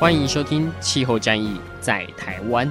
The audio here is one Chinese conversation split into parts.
欢迎收听《气候战役在台湾》。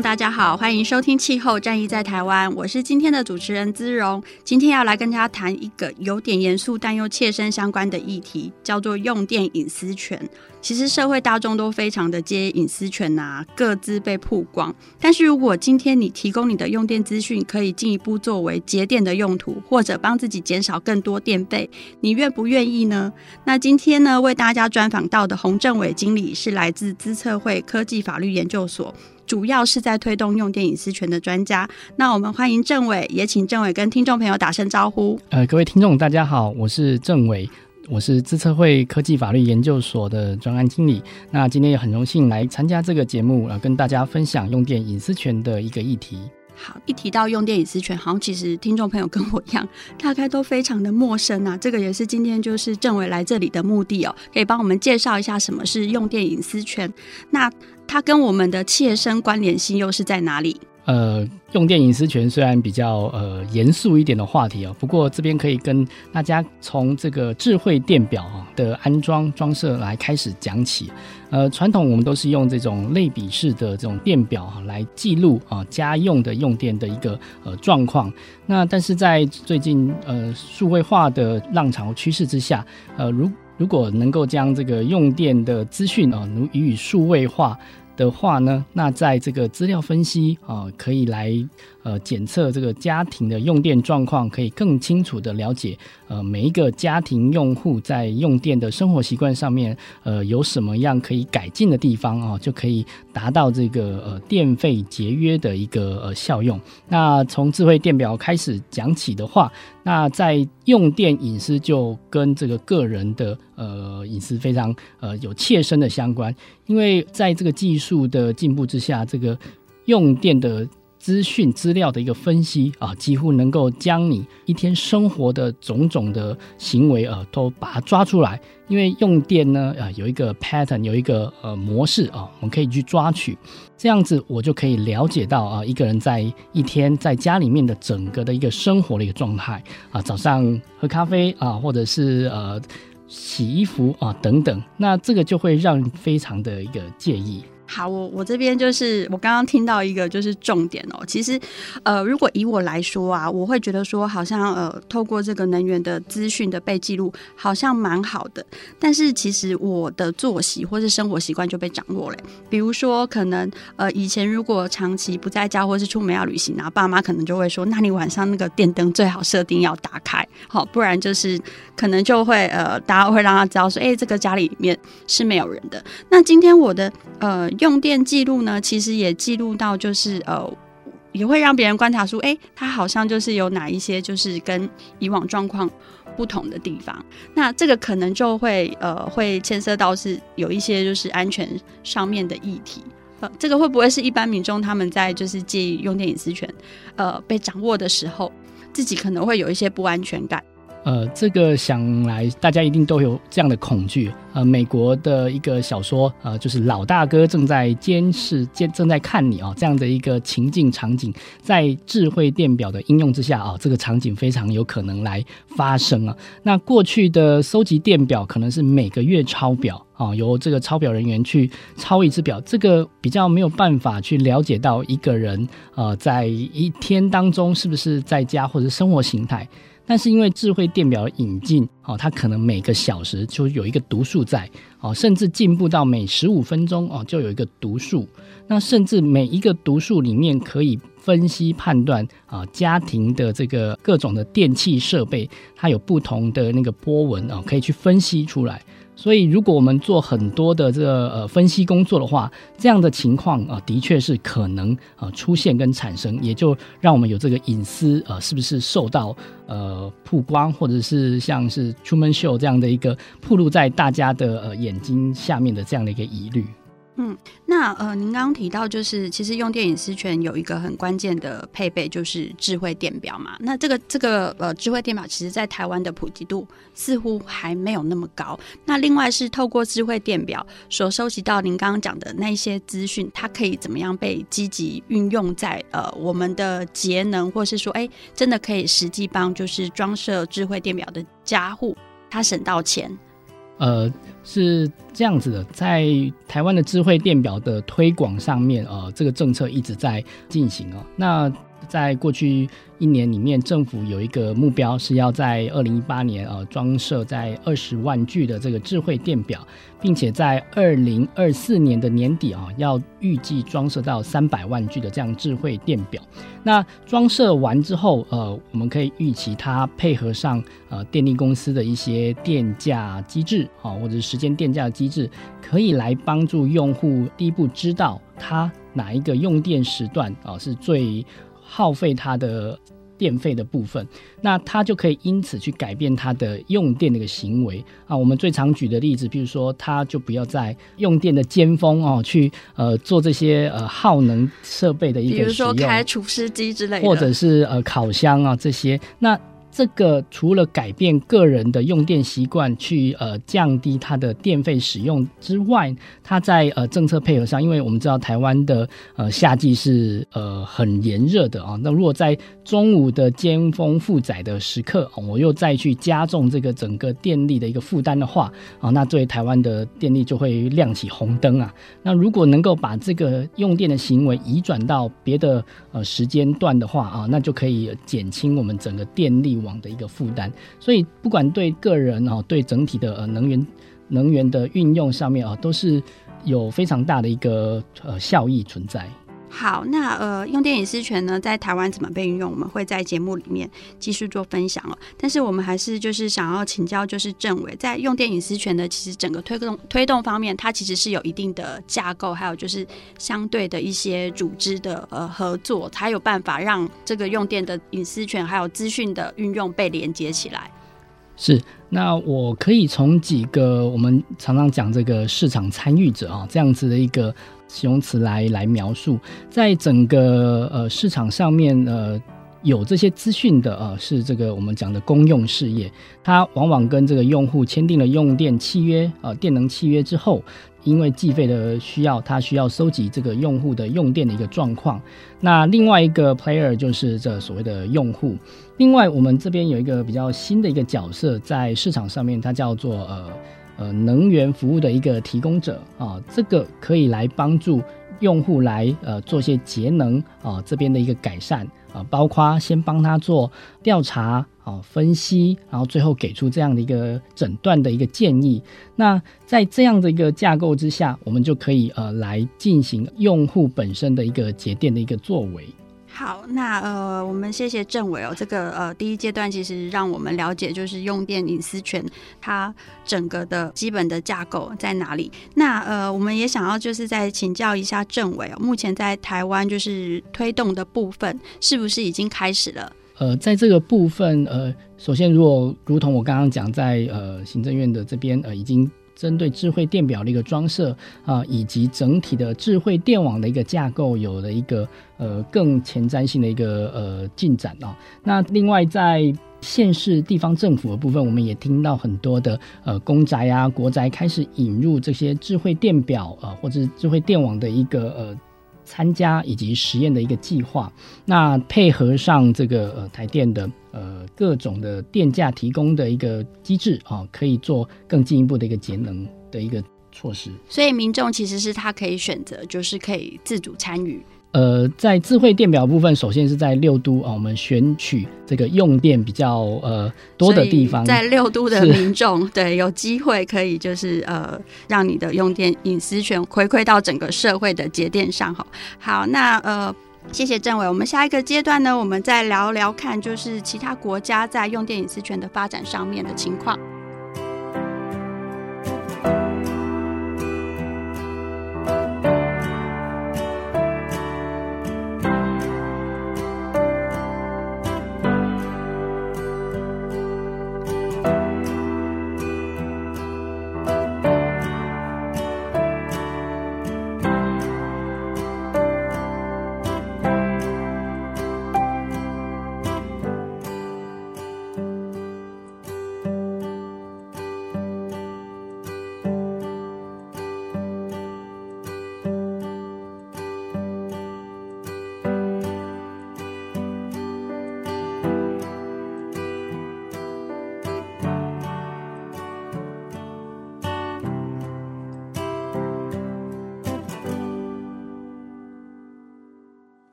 大家好，欢迎收听《气候战役在台湾》，我是今天的主持人姿荣。今天要来跟大家谈一个有点严肃但又切身相关的议题，叫做用电隐私权。其实社会大众都非常的介意隐私权呐、啊，各自被曝光。但是如果今天你提供你的用电资讯，可以进一步作为节电的用途，或者帮自己减少更多电费，你愿不愿意呢？那今天呢，为大家专访到的洪政委经理是来自资策会科技法律研究所。主要是在推动用电隐私权的专家，那我们欢迎政委，也请政委跟听众朋友打声招呼。呃，各位听众大家好，我是政委，我是资策会科技法律研究所的专案经理。那今天也很荣幸来参加这个节目，呃，跟大家分享用电隐私权的一个议题。好，一提到用电隐私权，好像其实听众朋友跟我一样，大概都非常的陌生啊。这个也是今天就是政委来这里的目的哦，可以帮我们介绍一下什么是用电隐私权。那它跟我们的切身关联性又是在哪里？呃，用电隐私权虽然比较呃严肃一点的话题哦，不过这边可以跟大家从这个智慧电表的安装装设来开始讲起。呃，传统我们都是用这种类比式的这种电表哈来记录啊家用的用电的一个呃状况。那但是在最近呃数位化的浪潮趋势之下，呃如如果能够将这个用电的资讯啊予以数位化。的话呢，那在这个资料分析啊，可以来呃检测这个家庭的用电状况，可以更清楚的了解呃每一个家庭用户在用电的生活习惯上面呃有什么样可以改进的地方啊，就可以达到这个呃电费节约的一个呃效用。那从智慧电表开始讲起的话，那在用电隐私就跟这个个人的呃隐私非常呃有切身的相关，因为在这个技术的进步之下，这个用电的。资讯资料的一个分析啊，几乎能够将你一天生活的种种的行为啊，都把它抓出来。因为用电呢啊，有一个 pattern，有一个呃模式啊，我们可以去抓取，这样子我就可以了解到啊，一个人在一天在家里面的整个的一个生活的一个状态啊，早上喝咖啡啊，或者是呃洗衣服啊等等，那这个就会让非常的一个介意。好，我我这边就是我刚刚听到一个就是重点哦。其实，呃，如果以我来说啊，我会觉得说好像呃，透过这个能源的资讯的被记录，好像蛮好的。但是其实我的作息或是生活习惯就被掌握了。比如说，可能呃以前如果长期不在家或是出门要旅行啊，爸妈可能就会说，那你晚上那个电灯最好设定要打开，好，不然就是可能就会呃，大家会让他知道说，哎，这个家里面是没有人的。那今天我的呃。用电记录呢，其实也记录到，就是呃，也会让别人观察出，哎，它好像就是有哪一些就是跟以往状况不同的地方。那这个可能就会呃，会牵涉到是有一些就是安全上面的议题。呃，这个会不会是一般民众他们在就是介意用电隐私权呃被掌握的时候，自己可能会有一些不安全感？呃，这个想来，大家一定都有这样的恐惧。呃，美国的一个小说，呃，就是老大哥正在监视、监正在看你啊，这样的一个情境场景，在智慧电表的应用之下啊，这个场景非常有可能来发生啊。那过去的搜集电表可能是每个月抄表啊，由这个抄表人员去抄一次表，这个比较没有办法去了解到一个人呃，在一天当中是不是在家或者生活形态。但是因为智慧电表的引进，哦，它可能每个小时就有一个读数在，哦，甚至进步到每十五分钟哦就有一个读数，那甚至每一个读数里面可以分析判断啊家庭的这个各种的电器设备，它有不同的那个波纹啊，可以去分析出来。所以如果我们做很多的这个呃分析工作的话，这样的情况啊、呃，的确是可能呃出现跟产生，也就让我们有这个隐私呃是不是受到呃曝光，或者是像是 Truman Show 这样的一个暴露在大家的呃眼睛下面的这样的一个疑虑。嗯，那呃，您刚刚提到就是，其实用电隐私权有一个很关键的配备，就是智慧电表嘛。那这个这个呃，智慧电表其实在台湾的普及度似乎还没有那么高。那另外是透过智慧电表所收集到您刚刚讲的那些资讯，它可以怎么样被积极运用在呃我们的节能，或是说，哎，真的可以实际帮就是装设智慧电表的家户，他省到钱。呃，是这样子的，在台湾的智慧电表的推广上面，呃，这个政策一直在进行哦。那在过去一年里面，政府有一个目标是要在二零一八年呃装设在二十万具的这个智慧电表，并且在二零二四年的年底啊，要预计装设到三百万具的这样智慧电表。那装设完之后，呃，我们可以预期它配合上呃电力公司的一些电价机制啊，或者是时间电价机制，可以来帮助用户第一步知道它哪一个用电时段啊是最。耗费它的电费的部分，那它就可以因此去改变它的用电的一个行为啊。我们最常举的例子，比如说，它就不要在用电的尖峰哦，去呃做这些呃耗能设备的一个，比如说开除湿机之类的，或者是呃烤箱啊这些那。这个除了改变个人的用电习惯，去呃降低它的电费使用之外，它在呃政策配合上，因为我们知道台湾的呃夏季是呃很炎热的啊，那如果在中午的尖峰负载的时刻，我又再去加重这个整个电力的一个负担的话啊，那对台湾的电力就会亮起红灯啊。那如果能够把这个用电的行为移转到别的呃时间段的话啊，那就可以减轻我们整个电力网的一个负担，所以不管对个人哦，对整体的呃能源能源的运用上面啊，都是有非常大的一个呃效益存在。好，那呃，用电隐私权呢，在台湾怎么被运用？我们会在节目里面继续做分享哦。但是我们还是就是想要请教，就是政委在用电隐私权的其实整个推动推动方面，它其实是有一定的架构，还有就是相对的一些组织的呃合作，才有办法让这个用电的隐私权还有资讯的运用被连接起来。是，那我可以从几个我们常常讲这个市场参与者啊这样子的一个。形容词来来描述，在整个呃市场上面，呃有这些资讯的呃是这个我们讲的公用事业，它往往跟这个用户签订了用电契约，呃电能契约之后，因为计费的需要，它需要收集这个用户的用电的一个状况。那另外一个 player 就是这所谓的用户。另外，我们这边有一个比较新的一个角色在市场上面，它叫做呃。呃，能源服务的一个提供者啊，这个可以来帮助用户来呃做些节能啊这边的一个改善啊，包括先帮他做调查啊分析，然后最后给出这样的一个诊断的一个建议。那在这样的一个架构之下，我们就可以呃来进行用户本身的一个节电的一个作为。好，那呃，我们谢谢政委哦。这个呃，第一阶段其实让我们了解，就是用电隐私权它整个的基本的架构在哪里。那呃，我们也想要就是再请教一下政委哦，目前在台湾就是推动的部分，是不是已经开始了？呃，在这个部分，呃，首先如果如同我刚刚讲，在呃行政院的这边呃已经。针对智慧电表的一个装设啊，以及整体的智慧电网的一个架构，有了一个呃更前瞻性的一个呃进展啊。那另外在县市地方政府的部分，我们也听到很多的呃公宅啊、国宅开始引入这些智慧电表啊，或者智慧电网的一个呃。参加以及实验的一个计划，那配合上这个呃台电的呃各种的电价提供的一个机制啊，可以做更进一步的一个节能的一个措施。所以民众其实是他可以选择，就是可以自主参与。呃，在智慧电表部分，首先是在六都啊，我们选取这个用电比较呃多的地方，在六都的民众对有机会可以就是呃让你的用电隐私权回馈到整个社会的节电上哈。好，那呃谢谢政委，我们下一个阶段呢，我们再聊聊看，就是其他国家在用电隐私权的发展上面的情况。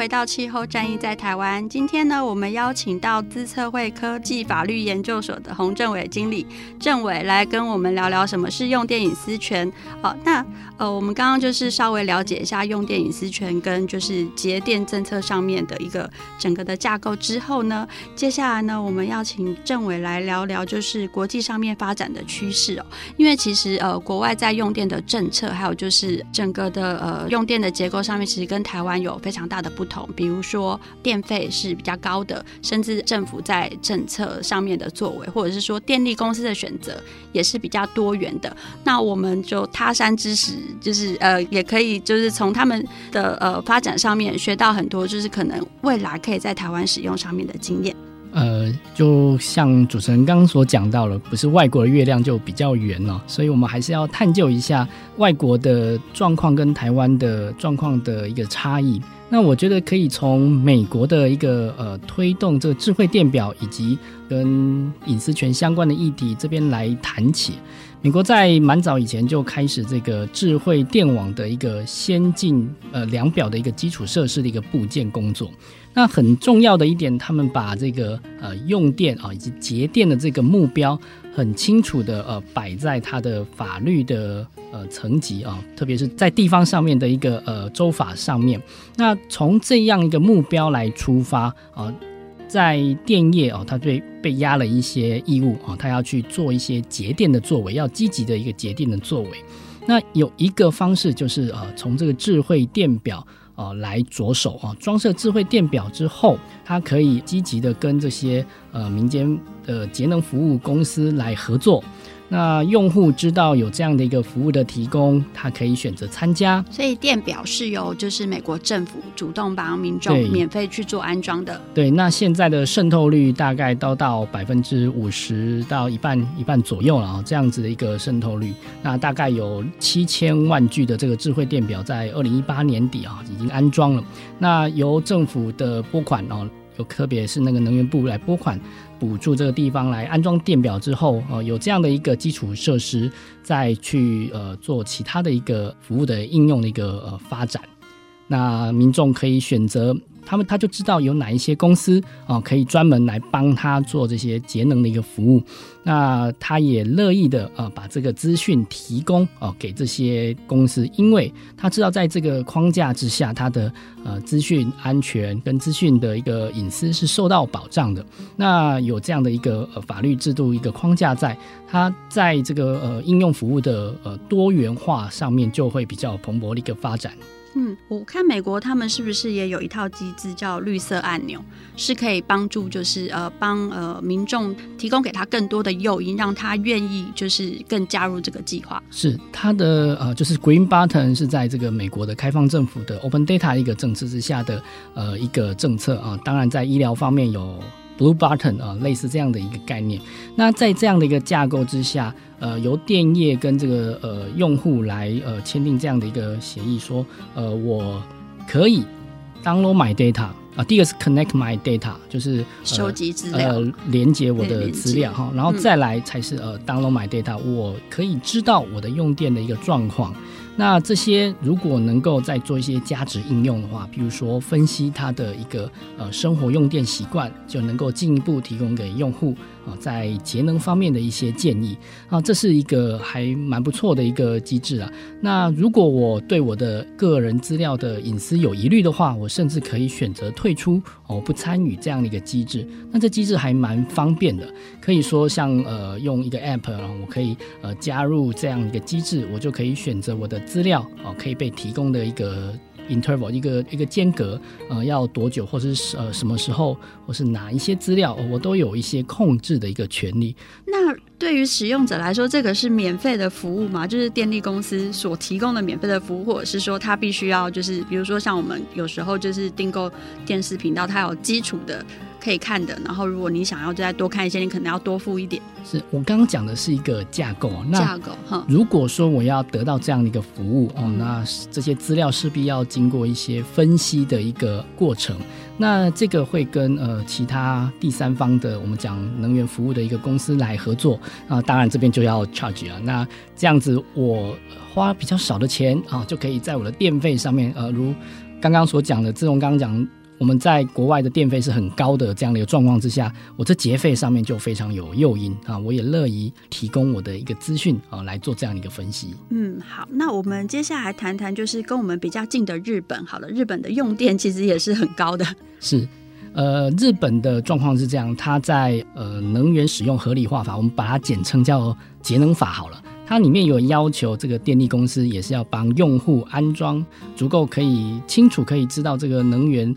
回到气候战役在台湾。今天呢，我们邀请到资策会科技法律研究所的洪政纬经理，政纬来跟我们聊聊什么是用电隐私权。好，那呃，我们刚刚就是稍微了解一下用电隐私权跟就是节电政策上面的一个整个的架构之后呢，接下来呢，我们要请政纬来聊聊就是国际上面发展的趋势哦。因为其实呃，国外在用电的政策，还有就是整个的呃用电的结构上面，其实跟台湾有非常大的不同。比如说电费是比较高的，甚至政府在政策上面的作为，或者是说电力公司的选择也是比较多元的。那我们就他山之石，就是呃，也可以就是从他们的呃发展上面学到很多，就是可能未来可以在台湾使用上面的经验。呃，就像主持人刚刚所讲到了，不是外国的月亮就比较圆了，所以我们还是要探究一下外国的状况跟台湾的状况的一个差异。那我觉得可以从美国的一个呃推动这个智慧电表以及跟隐私权相关的议题这边来谈起。美国在蛮早以前就开始这个智慧电网的一个先进呃量表的一个基础设施的一个部件工作。那很重要的一点，他们把这个呃用电啊以及节电的这个目标很清楚的呃摆在它的法律的呃层级啊，特别是在地方上面的一个呃州法上面。那从这样一个目标来出发啊，在电业啊，它被被压了一些义务啊，它要去做一些节电的作为，要积极的一个节电的作为。那有一个方式就是呃从这个智慧电表。啊，来着手啊，装设智慧电表之后，它可以积极的跟这些呃民间的节能服务公司来合作。那用户知道有这样的一个服务的提供，他可以选择参加。所以电表是由就是美国政府主动帮民众免费去做安装的。对，那现在的渗透率大概都到百分之五十到一半一半左右了啊，这样子的一个渗透率。那大概有七千万具的这个智慧电表在二零一八年底啊已经安装了。那由政府的拨款哦，特别是那个能源部来拨款。补助这个地方来安装电表之后，呃，有这样的一个基础设施，再去呃做其他的一个服务的应用的一个呃发展，那民众可以选择。他们他就知道有哪一些公司啊，可以专门来帮他做这些节能的一个服务，那他也乐意的啊把这个资讯提供哦给这些公司，因为他知道在这个框架之下，他的呃资讯安全跟资讯的一个隐私是受到保障的。那有这样的一个呃法律制度一个框架在，他在这个呃应用服务的呃多元化上面就会比较蓬勃的一个发展。嗯，我看美国他们是不是也有一套机制叫绿色按钮，是可以帮助就是呃帮呃民众提供给他更多的诱因，让他愿意就是更加入这个计划。是他的呃就是 Green Button 是在这个美国的开放政府的 Open Data 一个政策之下的呃一个政策啊，当然在医疗方面有。Blue Button 啊，类似这样的一个概念。那在这样的一个架构之下，呃，由电业跟这个呃用户来呃签订这样的一个协议，说呃我可以 download my data 啊，第一个是 connect my data，就是、呃、收集资料，呃，连接我的资料哈，然后再来才是呃 download my data，我可以知道我的用电的一个状况。那这些如果能够再做一些价值应用的话，比如说分析它的一个呃生活用电习惯，就能够进一步提供给用户啊在节能方面的一些建议啊，这是一个还蛮不错的一个机制啊。那如果我对我的个人资料的隐私有疑虑的话，我甚至可以选择退出哦，不参与这样的一个机制。那这机制还蛮方便的，可以说像呃用一个 app 啊，我可以呃加入这样一个机制，我就可以选择我的。资料哦，可以被提供的一个 interval，一个一个间隔，呃，要多久，或者是呃什么时候，或是哪一些资料，我都有一些控制的一个权利。那对于使用者来说，这个是免费的服务吗？就是电力公司所提供的免费的服务，或者是说他必须要就是，比如说像我们有时候就是订购电视频道，它有基础的。可以看的，然后如果你想要再多看一些，你可能要多付一点。是我刚刚讲的是一个架构，那架构哈。如果说我要得到这样的一个服务哦，嗯、那这些资料势必要经过一些分析的一个过程。那这个会跟呃其他第三方的我们讲能源服务的一个公司来合作啊，当然这边就要 charge 啊。那这样子我花比较少的钱啊，就可以在我的电费上面呃如。刚刚所讲的，自从刚刚讲。我们在国外的电费是很高的这样的一个状况之下，我这节费上面就非常有诱因啊，我也乐意提供我的一个资讯啊来做这样的一个分析。嗯，好，那我们接下来谈谈就是跟我们比较近的日本。好了，日本的用电其实也是很高的。是，呃，日本的状况是这样，它在呃能源使用合理化法，我们把它简称叫节能法好了。它里面有要求，这个电力公司也是要帮用户安装足够可以清楚可以知道这个能源。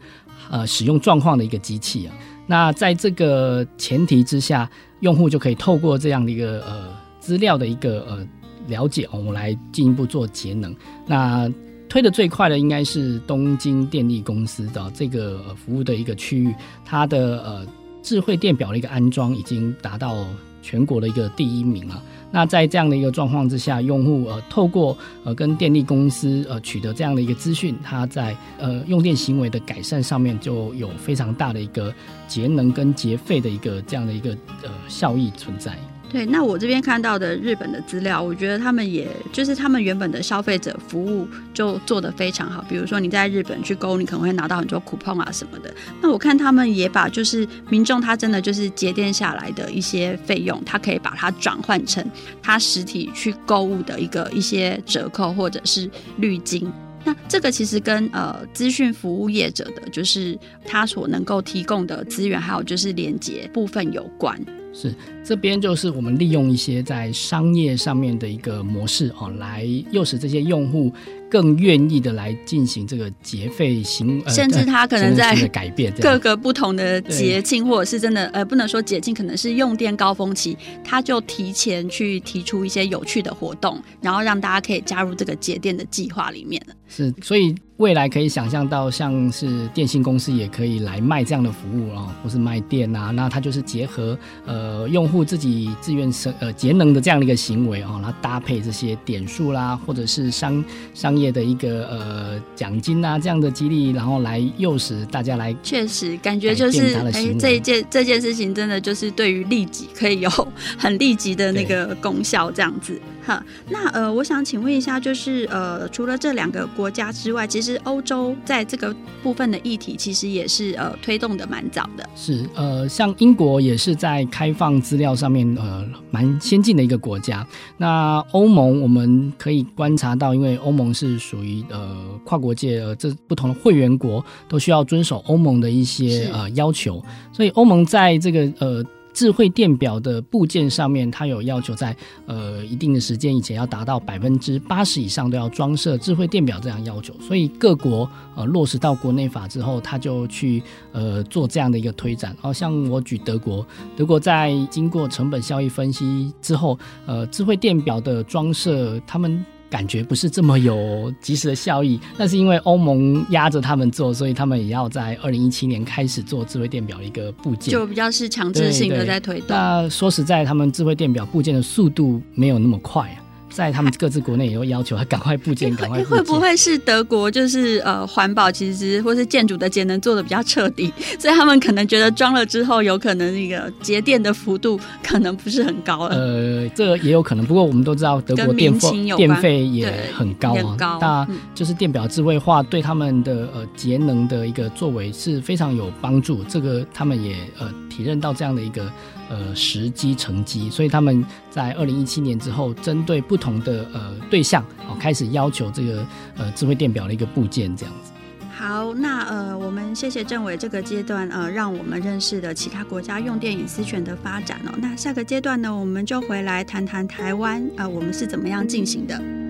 呃，使用状况的一个机器啊，那在这个前提之下，用户就可以透过这样的一个呃资料的一个呃了解，我们来进一步做节能。那推的最快的应该是东京电力公司的这个服务的一个区域，它的呃智慧电表的一个安装已经达到全国的一个第一名了。那在这样的一个状况之下，用户呃透过呃跟电力公司呃取得这样的一个资讯，他在呃用电行为的改善上面就有非常大的一个节能跟节费的一个这样的一个呃效益存在。对，那我这边看到的日本的资料，我觉得他们也就是他们原本的消费者服务就做得非常好。比如说你在日本去购物，你可能会拿到很多 coupon 啊什么的。那我看他们也把就是民众他真的就是节电下来的一些费用，他可以把它转换成他实体去购物的一个一些折扣或者是绿金。那这个其实跟呃资讯服务业者的就是他所能够提供的资源，还有就是连接部分有关。是，这边就是我们利用一些在商业上面的一个模式哦，来诱使这些用户更愿意的来进行这个节费行，呃、甚至他可能在改变各个不同的节庆，或者是真的呃不能说节庆，可能是用电高峰期，他就提前去提出一些有趣的活动，然后让大家可以加入这个节电的计划里面。是，所以。未来可以想象到，像是电信公司也可以来卖这样的服务哦，不是卖电啊，那它就是结合呃用户自己自愿生呃节能的这样的一个行为哦，然后搭配这些点数啦，或者是商商业的一个呃奖金啊这样的激励，然后来诱使大家来。确实，感觉就是哎、欸，这一件这件事情真的就是对于利己可以有很立即的那个功效，这样子。哈，那呃，我想请问一下，就是呃，除了这两个国家之外，其实欧洲在这个部分的议题，其实也是呃推动的蛮早的。是呃，像英国也是在开放资料上面呃蛮先进的一个国家。那欧盟我们可以观察到，因为欧盟是属于呃跨国界，呃，这不同的会员国都需要遵守欧盟的一些呃要求，所以欧盟在这个呃。智慧电表的部件上面，它有要求在呃一定的时间以前要达到百分之八十以上都要装设智慧电表这样要求，所以各国呃落实到国内法之后，他就去呃做这样的一个推展。好、哦、像我举德国，德国在经过成本效益分析之后，呃智慧电表的装设，他们。感觉不是这么有及时的效益，那是因为欧盟压着他们做，所以他们也要在二零一七年开始做智慧电表的一个部件，就比较是强制性的在推动。那说实在，他们智慧电表部件的速度没有那么快啊。在他们各自国内也会要求他赶快部件，赶快。会不会是德国就是呃环保其实或是建筑的节能做的比较彻底，所以他们可能觉得装了之后有可能那个节电的幅度可能不是很高了。呃，这个也有可能。不过我们都知道德国电费电费也很高啊，高那就是电表智慧化对他们的呃节能的一个作为是非常有帮助。这个他们也呃体认到这样的一个。呃，时机成机，所以他们在二零一七年之后，针对不同的呃对象，哦，开始要求这个呃智慧电表的一个部件这样子。好，那呃，我们谢谢政委这个阶段呃，让我们认识了其他国家用电隐私权的发展哦。那下个阶段呢，我们就回来谈谈台湾呃，我们是怎么样进行的。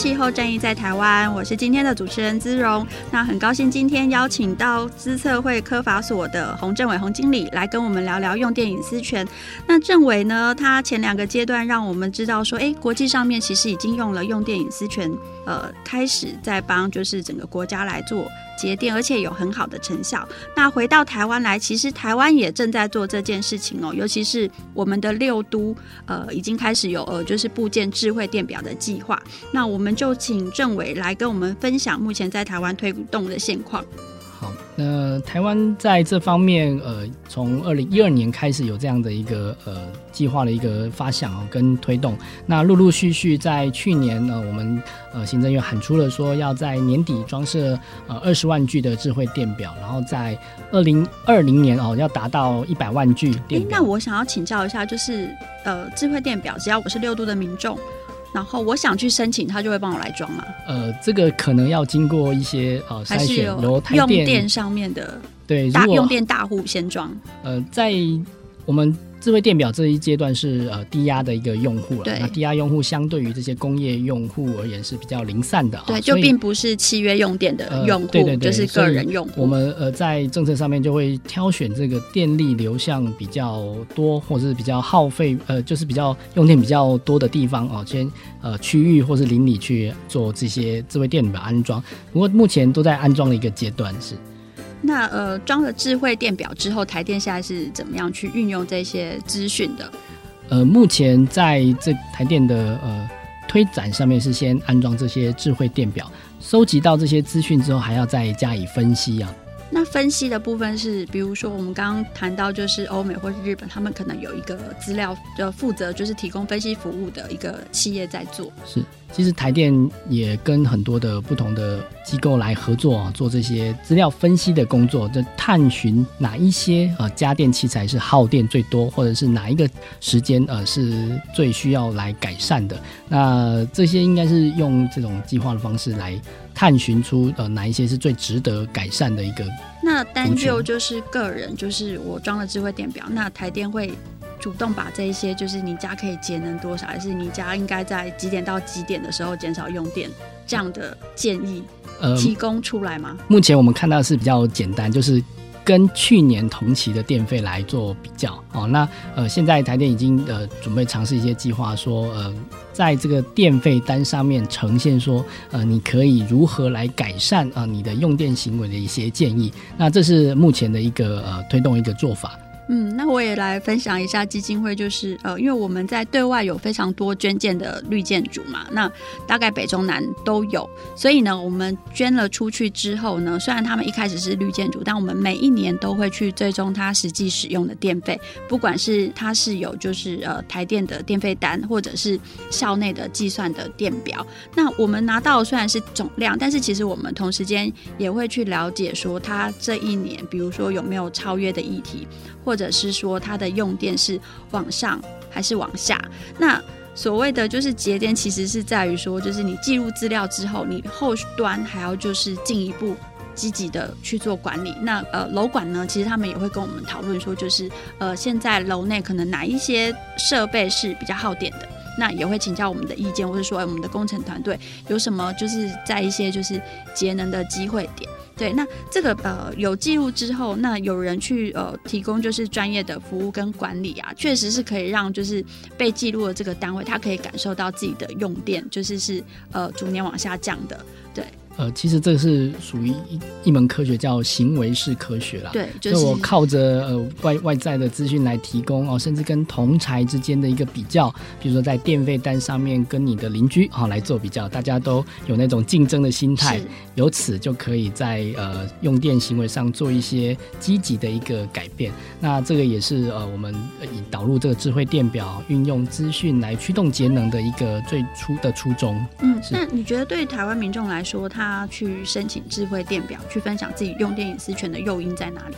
气候战役在台湾》，我是今天的主持人姿荣。那很高兴今天邀请到资策会科法所的洪政委洪经理来跟我们聊聊用电隐私权。那政委呢，他前两个阶段让我们知道说，哎，国际上面其实已经用了用电隐私权，呃，开始在帮就是整个国家来做。节电，而且有很好的成效。那回到台湾来，其实台湾也正在做这件事情哦。尤其是我们的六都，呃，已经开始有呃，就是部件智慧电表的计划。那我们就请政委来跟我们分享目前在台湾推动的现况。呃，台湾在这方面，呃，从二零一二年开始有这样的一个呃计划的一个发想哦，跟推动。那陆陆续续在去年呢，我们呃行政院喊出了说要在年底装设呃二十万具的智慧电表，然后在二零二零年哦要达到一百万具电。那我想要请教一下，就是呃智慧电表，只要我是六度的民众。然后我想去申请，他就会帮我来装嘛？呃，这个可能要经过一些呃筛选，由台电用电上面的对大用电大户先装。呃，在我们。智慧电表这一阶段是呃低压的一个用户了，那低压用户相对于这些工业用户而言是比较零散的，啊对，啊、就并不是契约用电的用户，呃、对对对，就是个人用户。我们呃在政策上面就会挑选这个电力流向比较多，或者是比较耗费呃就是比较用电比较多的地方哦，先呃区域或是邻里去做这些智慧电表安装。不过目前都在安装的一个阶段是。那呃，装了智慧电表之后，台电现在是怎么样去运用这些资讯的？呃，目前在这台电的呃推展上面是先安装这些智慧电表，收集到这些资讯之后，还要再加以分析啊。分析的部分是，比如说我们刚刚谈到，就是欧美或是日本，他们可能有一个资料的负责，就是提供分析服务的一个企业在做。是，其实台电也跟很多的不同的机构来合作啊，做这些资料分析的工作，就探寻哪一些呃家电器材是耗电最多，或者是哪一个时间呃是最需要来改善的。那这些应该是用这种计划的方式来。探寻出呃哪一些是最值得改善的一个。那单就就是个人，就是我装了智慧电表，那台电会主动把这一些，就是你家可以节能多少，还是你家应该在几点到几点的时候减少用电这样的建议，呃，提供出来吗？目前我们看到的是比较简单，就是。跟去年同期的电费来做比较哦，那呃，现在台电已经呃准备尝试一些计划，说呃，在这个电费单上面呈现说呃，你可以如何来改善啊、你的用电行为的一些建议，那这是目前的一个呃推动一个做法。嗯，那我也来分享一下基金会，就是呃，因为我们在对外有非常多捐建的绿建筑嘛，那大概北中南都有，所以呢，我们捐了出去之后呢，虽然他们一开始是绿建筑，但我们每一年都会去追踪它实际使用的电费，不管是它是有就是呃台电的电费单，或者是校内的计算的电表，那我们拿到虽然是总量，但是其实我们同时间也会去了解说它这一年，比如说有没有超越的议题，或者是说它的用电是往上还是往下？那所谓的就是节电，其实是在于说，就是你记录资料之后，你后端还要就是进一步积极的去做管理。那呃楼管呢，其实他们也会跟我们讨论说，就是呃现在楼内可能哪一些设备是比较耗电的，那也会请教我们的意见，或者说我们的工程团队有什么就是在一些就是节能的机会点。对，那这个呃有记录之后，那有人去呃提供就是专业的服务跟管理啊，确实是可以让就是被记录的这个单位，他可以感受到自己的用电就是是呃逐年往下降的，对。呃，其实这是属于一一门科学，叫行为式科学啦。对，就是我靠着呃外外在的资讯来提供哦，甚至跟同侪之间的一个比较，比如说在电费单上面跟你的邻居啊、哦、来做比较，大家都有那种竞争的心态，由此就可以在呃用电行为上做一些积极的一个改变。那这个也是呃我们以导入这个智慧电表，运用资讯来驱动节能的一个最初的初衷。嗯，那你觉得对台湾民众来说，他他去申请智慧电表，去分享自己用电隐私权的诱因在哪里？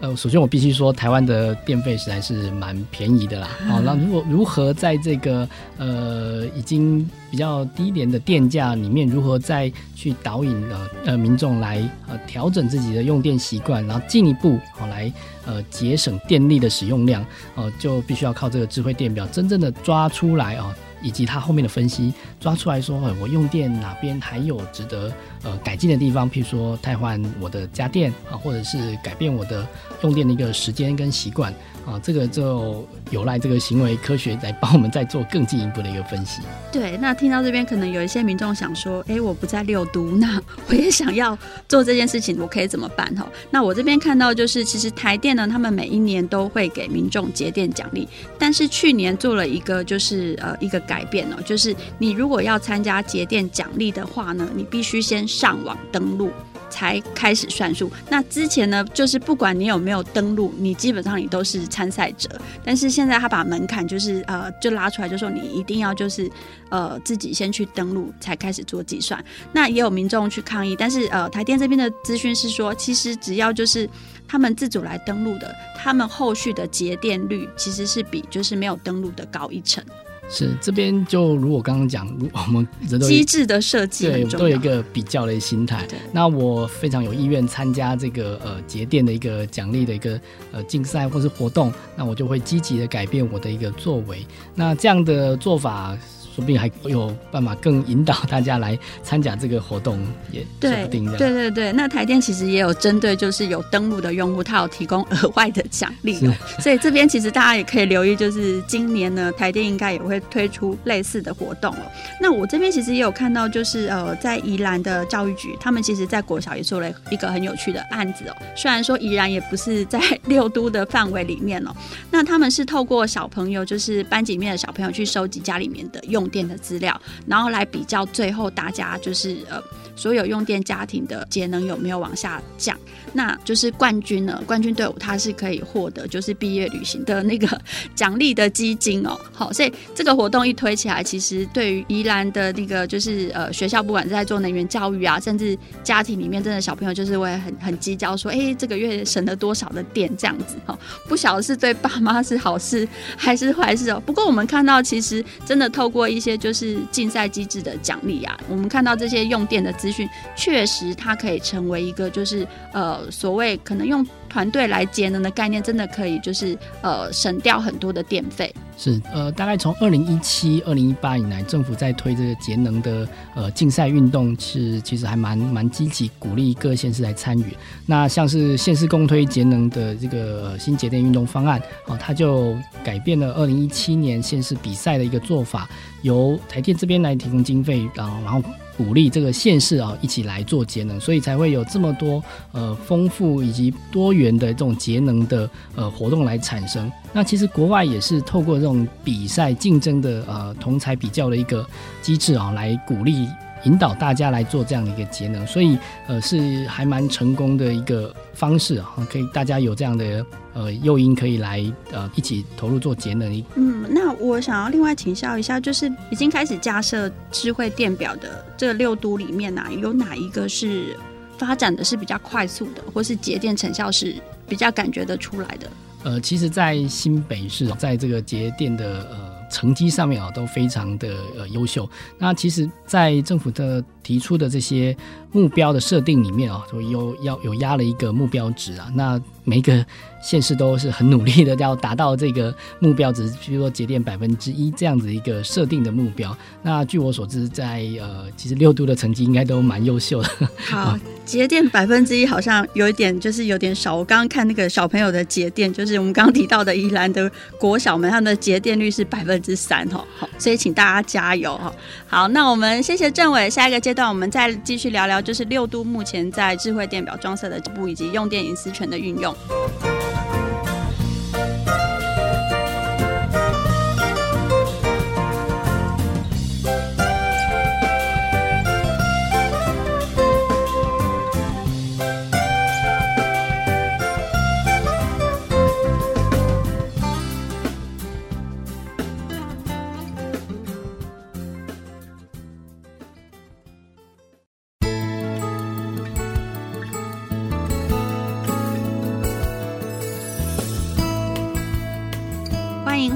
呃，首先我必须说，台湾的电费实在是蛮便宜的啦。好、嗯，那如果如何在这个呃已经比较低廉的电价里面，如何再去导引呃呃民众来呃调整自己的用电习惯，然后进一步好、呃、来呃节省电力的使用量，哦、呃，就必须要靠这个智慧电表真正的抓出来啊。呃以及它后面的分析，抓出来说，我用电哪边还有值得呃改进的地方，譬如说替换我的家电啊，或者是改变我的用电的一个时间跟习惯啊，这个就有赖这个行为科学来帮我们再做更进一步的一个分析。对，那听到这边，可能有一些民众想说，哎，我不在六都，那我也想要做这件事情，我可以怎么办？哈，那我这边看到就是，其实台电呢，他们每一年都会给民众节电奖励，但是去年做了一个就是呃一个改变哦，就是你如果要参加节电奖励的话呢，你必须先上网登录。才开始算数。那之前呢，就是不管你有没有登录，你基本上你都是参赛者。但是现在他把门槛就是呃，就拉出来，就说你一定要就是呃自己先去登录，才开始做计算。那也有民众去抗议，但是呃台电这边的资讯是说，其实只要就是他们自主来登录的，他们后续的节电率其实是比就是没有登录的高一成。是这边就如我刚刚讲，如我们机制的设计对，都有一个比较的心态。那我非常有意愿参加这个呃节电的一个奖励的一个呃竞赛或是活动，那我就会积极的改变我的一个作为。那这样的做法。说不定还有办法更引导大家来参加这个活动，也说不定的。对对对，那台电其实也有针对就是有登录的用户，它有提供额外的奖励，所以这边其实大家也可以留意，就是今年呢，台电应该也会推出类似的活动哦。那我这边其实也有看到，就是呃，在宜兰的教育局，他们其实在国小也做了一个很有趣的案子哦。虽然说宜兰也不是在六都的范围里面哦，那他们是透过小朋友，就是班级里面的小朋友去收集家里面的用。电的资料，然后来比较，最后大家就是呃，所有用电家庭的节能有没有往下降？那就是冠军呢，冠军队伍他是可以获得就是毕业旅行的那个奖励的基金哦。好，所以这个活动一推起来，其实对于宜兰的那个就是呃学校，不管是在做能源教育啊，甚至家庭里面真的小朋友就是会很很计较说，哎，这个月省了多少的电这样子哈？不晓得是对爸妈是好事还是坏事哦。不过我们看到，其实真的透过一些就是竞赛机制的奖励啊，我们看到这些用电的资讯，确实它可以成为一个就是呃。所谓可能用团队来节能的概念，真的可以就是呃省掉很多的电费。是呃，大概从二零一七、二零一八以来，政府在推这个节能的呃竞赛运动，是其实还蛮蛮积极，鼓励各县市来参与。那像是县市共推节能的这个新节电运动方案，哦，它就改变了二零一七年县市比赛的一个做法，由台电这边来提供经费，然后然后。鼓励这个县市啊一起来做节能，所以才会有这么多呃丰富以及多元的这种节能的呃活动来产生。那其实国外也是透过这种比赛竞争的呃同才比较的一个机制啊，来鼓励。引导大家来做这样的一个节能，所以呃是还蛮成功的一个方式啊，可以大家有这样的呃诱因可以来呃一起投入做节能。嗯，那我想要另外请教一下，就是已经开始架设智慧电表的这六都里面啊，有哪一个是发展的是比较快速的，或是节电成效是比较感觉得出来的？呃，其实，在新北市，在这个节电的呃。成绩上面啊都非常的呃优秀。那其实，在政府的提出的这些目标的设定里面啊，都有要有压了一个目标值啊。那每一个县市都是很努力的要达到这个目标值，比如说节电百分之一这样子一个设定的目标。那据我所知在，呃其实六都的成绩应该都蛮优秀的。好，节电百分之一好像有一点就是有点少。我刚刚看那个小朋友的节电，就是我们刚刚提到的宜兰的国小们，他们的节电率是百分之三哦。好，所以请大家加油哈。好，那我们谢谢政委。下一个阶段我们再继续聊聊，就是六度目前在智慧电表装设的这部以及用电隐私权的运用。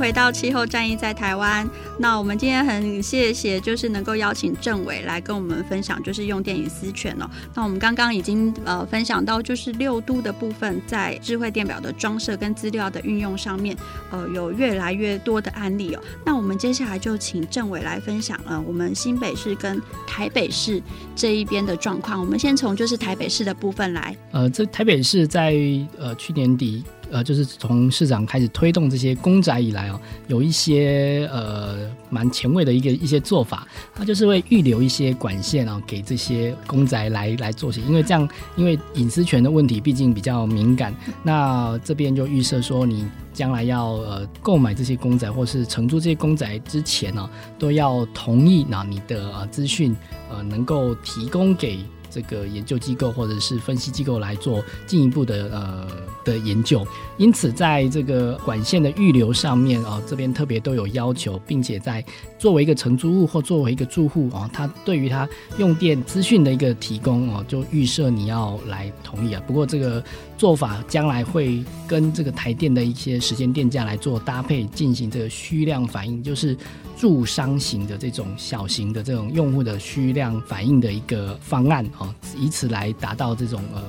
回到气候战役在台湾。那我们今天很谢谢，就是能够邀请政委来跟我们分享，就是用电隐私权哦。那我们刚刚已经呃分享到，就是六都的部分，在智慧电表的装设跟资料的运用上面，呃，有越来越多的案例哦。那我们接下来就请政委来分享呃，我们新北市跟台北市这一边的状况。我们先从就是台北市的部分来。呃，这台北市在呃去年底。呃，就是从市长开始推动这些公宅以来哦，有一些呃蛮前卫的一个一些做法，他就是会预留一些管线啊，给这些公宅来来做些，因为这样，因为隐私权的问题毕竟比较敏感，那这边就预设说，你将来要呃购买这些公宅或是承租这些公宅之前呢，都要同意那你的呃资讯呃能够提供给。这个研究机构或者是分析机构来做进一步的呃的研究，因此在这个管线的预留上面啊，这边特别都有要求，并且在作为一个承租物或作为一个住户啊，他对于他用电资讯的一个提供哦，就预设你要来同意啊。不过这个做法将来会跟这个台电的一些时间电价来做搭配，进行这个虚量反应，就是。住商型的这种小型的这种用户的虚量反应的一个方案啊，以此来达到这种呃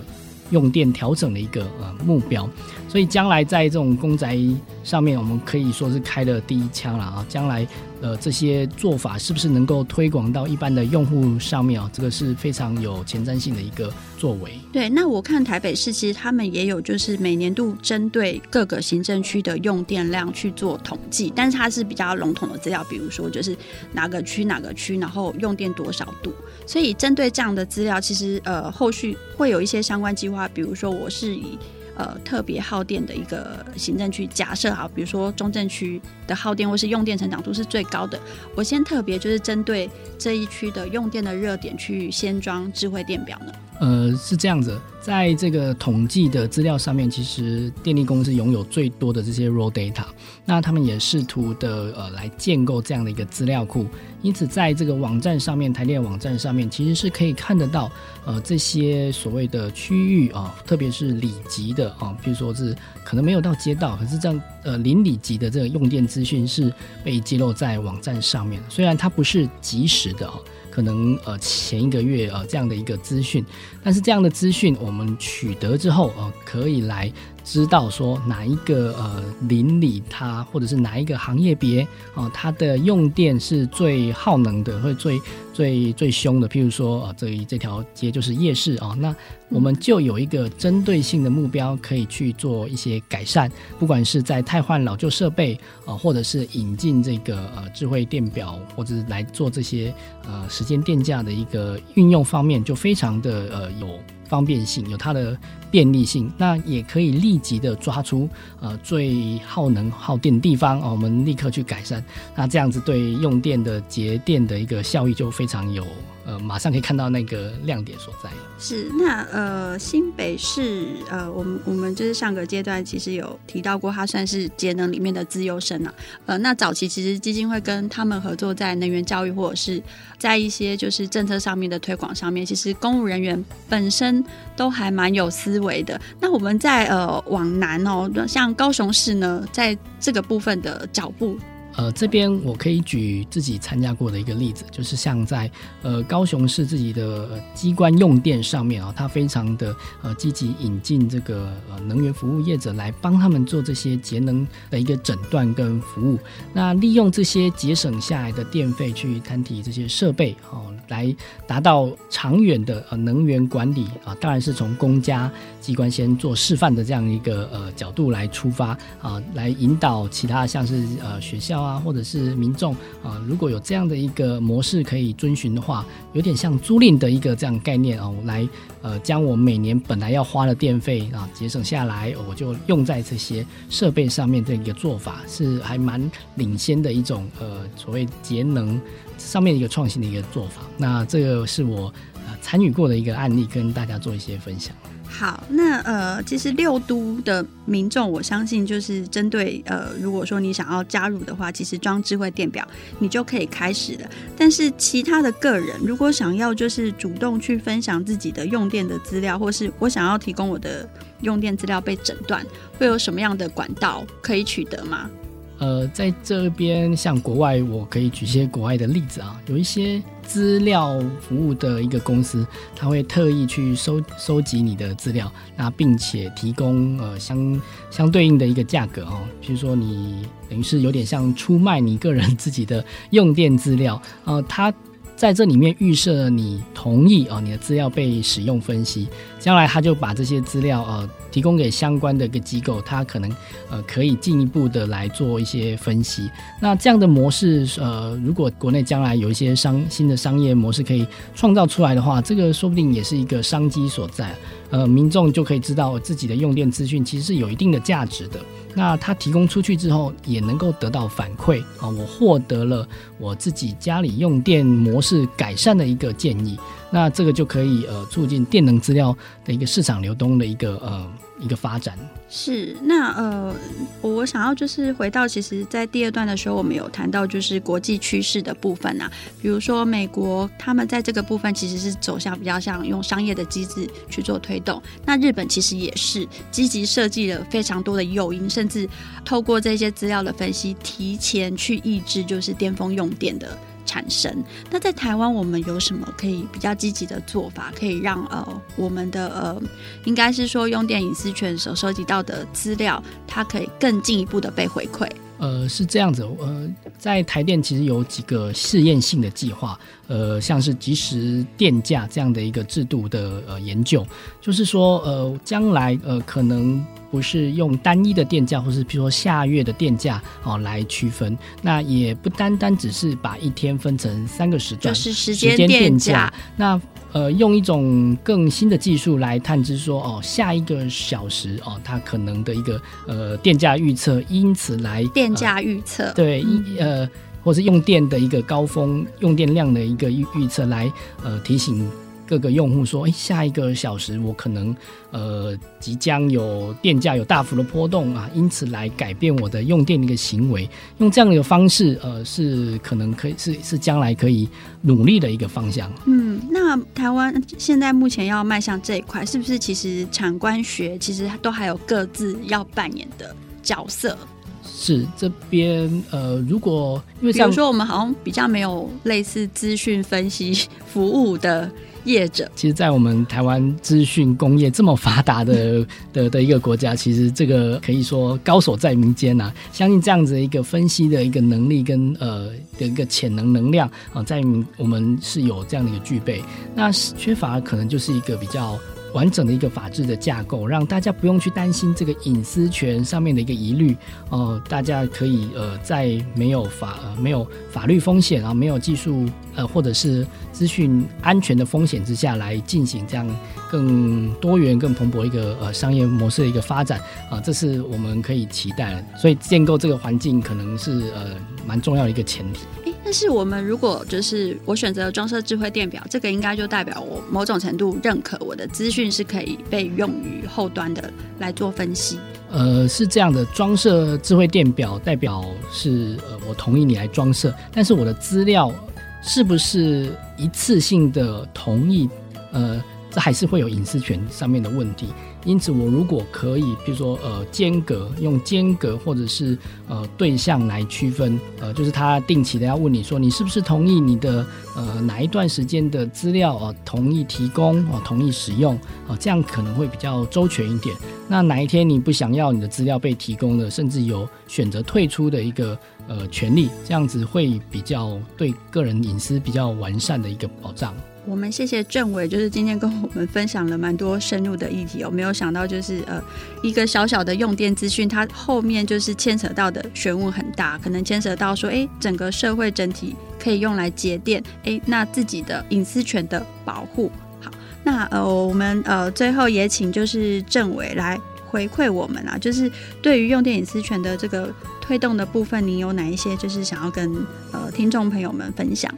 用电调整的一个呃目标。所以将来在这种公宅上面，我们可以说是开了第一枪了啊！将来。呃，这些做法是不是能够推广到一般的用户上面啊？这个是非常有前瞻性的一个作为。对，那我看台北市其实他们也有，就是每年度针对各个行政区的用电量去做统计，但是它是比较笼统的资料，比如说就是哪个区哪个区，然后用电多少度。所以针对这样的资料，其实呃后续会有一些相关计划，比如说我是以。呃，特别耗电的一个行政区，假设好，比如说中正区的耗电或是用电成长度是最高的，我先特别就是针对这一区的用电的热点去先装智慧电表呢。呃，是这样子，在这个统计的资料上面，其实电力公司拥有最多的这些 raw data，那他们也试图的呃来建构这样的一个资料库，因此在这个网站上面，台电网站上面其实是可以看得到呃这些所谓的区域啊，特别是里级的啊，比如说是可能没有到街道，可是这样呃邻里级的这个用电资讯是被揭露在网站上面，虽然它不是即时的哦。可能呃前一个月呃这样的一个资讯，但是这样的资讯我们取得之后呃可以来知道说哪一个呃邻里它或者是哪一个行业别啊、它的用电是最耗能的，会最最最凶的。譬如说啊、这一这条街就是夜市啊、那我们就有一个针对性的目标可以去做一些改善，不管是在汰换老旧设备啊、或者是引进这个呃智慧电表，或者是来做这些呃时间电价的一个运用方面，就非常的呃有。方便性有它的便利性，那也可以立即的抓出呃最耗能耗电的地方哦，我们立刻去改善，那这样子对用电的节电的一个效益就非常有。呃，马上可以看到那个亮点所在。是，那呃，新北市呃，我们我们就是上个阶段其实有提到过，它算是节能里面的资优生啊。呃，那早期其实基金会跟他们合作，在能源教育或者是在一些就是政策上面的推广上面，其实公务人员本身都还蛮有思思维的。那我们在呃往南哦，像高雄市呢，在这个部分的脚步。呃，这边我可以举自己参加过的一个例子，就是像在呃高雄市自己的机关用电上面啊，它非常的呃积极引进这个呃能源服务业者来帮他们做这些节能的一个诊断跟服务，那利用这些节省下来的电费去摊提这些设备哦，来达到长远的呃能源管理啊，当然是从公家机关先做示范的这样一个呃角度来出发啊，来引导其他像是呃学校。啊，或者是民众啊，如果有这样的一个模式可以遵循的话，有点像租赁的一个这样概念哦，来呃将我每年本来要花的电费啊节省下来，我就用在这些设备上面的一个做法，是还蛮领先的一种呃所谓节能上面一个创新的一个做法。那这个是我呃参与过的一个案例，跟大家做一些分享。好，那呃，其实六都的民众，我相信就是针对呃，如果说你想要加入的话，其实装智慧电表你就可以开始了。但是其他的个人，如果想要就是主动去分享自己的用电的资料，或是我想要提供我的用电资料被诊断，会有什么样的管道可以取得吗？呃，在这边像国外，我可以举些国外的例子啊，有一些资料服务的一个公司，他会特意去收收集你的资料，那并且提供呃相相对应的一个价格哦，比如说你等于是有点像出卖你个人自己的用电资料，啊，他。在这里面预设你同意啊，你的资料被使用分析，将来他就把这些资料呃提供给相关的一个机构，他可能呃可以进一步的来做一些分析。那这样的模式呃，如果国内将来有一些商新的商业模式可以创造出来的话，这个说不定也是一个商机所在。呃，民众就可以知道自己的用电资讯其实是有一定的价值的。那他提供出去之后，也能够得到反馈啊，我获得了我自己家里用电模式改善的一个建议。那这个就可以呃促进电能资料的一个市场流动的一个呃。一个发展是那呃，我想要就是回到，其实，在第二段的时候，我们有谈到就是国际趋势的部分啊，比如说美国他们在这个部分其实是走向比较像用商业的机制去做推动，那日本其实也是积极设计了非常多的诱因，甚至透过这些资料的分析，提前去抑制就是巅峰用电的。产生。那在台湾，我们有什么可以比较积极的做法，可以让呃我们的呃，应该是说用电隐私权所收集到的资料，它可以更进一步的被回馈。呃，是这样子，呃，在台电其实有几个试验性的计划，呃，像是即时电价这样的一个制度的呃研究，就是说呃，将来呃可能。不是用单一的电价，或是比如说下月的电价哦来区分，那也不单单只是把一天分成三个时段，就是时间电价。那呃，用一种更新的技术来探知说哦，下一个小时哦，它可能的一个呃电价预测，因此来电价预测、呃、对，嗯、呃，或是用电的一个高峰用电量的一个预预测来呃提醒。各个用户说：“哎，下一个小时我可能呃即将有电价有大幅的波动啊，因此来改变我的用电的一个行为，用这样的一个方式，呃，是可能可以是是将来可以努力的一个方向。”嗯，那台湾现在目前要迈向这一块，是不是其实产官学其实都还有各自要扮演的角色？是这边呃，如果因为比如说我们好像比较没有类似资讯分析服务的。业者，其实，在我们台湾资讯工业这么发达的 的的一个国家，其实这个可以说高手在民间呐、相信这样子一个分析的一个能力跟呃的一个潜能能量啊，在我们是有这样的一个具备。那缺乏可能就是一个比较。完整的一个法治的架构，让大家不用去担心这个隐私权上面的一个疑虑哦、呃，大家可以呃在没有法呃没有法律风险啊，没有技术呃或者是资讯安全的风险之下来进行这样更多元、更蓬勃一个呃商业模式的一个发展啊、呃，这是我们可以期待。所以建构这个环境可能是呃蛮重要的一个前提。但是我们如果就是我选择装设智慧电表，这个应该就代表我某种程度认可我的资讯是可以被用于后端的来做分析。呃，是这样的，装设智慧电表代表是呃我同意你来装设，但是我的资料是不是一次性的同意？呃，这还是会有隐私权上面的问题。因此，我如果可以，比如说，呃，间隔用间隔或者是呃对象来区分，呃，就是他定期的要问你说，你是不是同意你的呃哪一段时间的资料呃同意提供哦、呃，同意使用啊、呃，这样可能会比较周全一点。那哪一天你不想要你的资料被提供了，甚至有选择退出的一个呃权利，这样子会比较对个人隐私比较完善的一个保障。我们谢谢政委，就是今天跟我们分享了蛮多深入的议题。我没有想到，就是呃，一个小小的用电资讯，它后面就是牵扯到的学问很大，可能牵扯到说，哎，整个社会整体可以用来节电，哎，那自己的隐私权的保护。好，那呃，我们呃最后也请就是政委来回馈我们啊，就是对于用电隐私权的这个推动的部分，您有哪一些就是想要跟呃听众朋友们分享？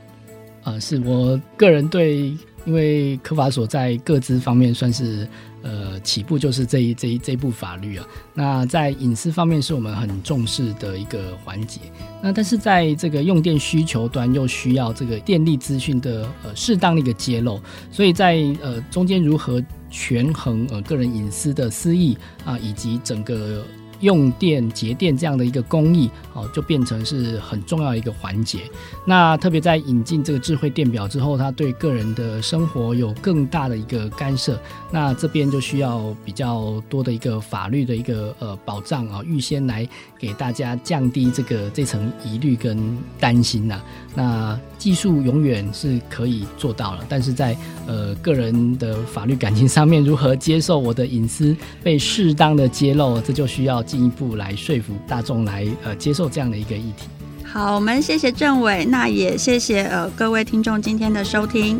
呃，是我个人对，因为科法所在个资方面算是呃起步就是这一这一这部法律啊。那在隐私方面是我们很重视的一个环节。那但是在这个用电需求端又需要这个电力资讯的呃适当的一个揭露，所以在呃中间如何权衡呃个人隐私的私益啊、以及整个用电节电这样的一个工艺，哦，就变成是很重要的一个环节。那特别在引进这个智慧电表之后，它对个人的生活有更大的一个干涉。那这边就需要比较多的一个法律的一个呃保障啊，预先来给大家降低这个这层疑虑跟担心呐。那技术永远是可以做到了，但是在呃个人的法律感情上面，如何接受我的隐私被适当的揭露，这就需要进一步来说服大众来呃接受这样的一个议题。好，我们谢谢政委，那也谢谢呃各位听众今天的收听。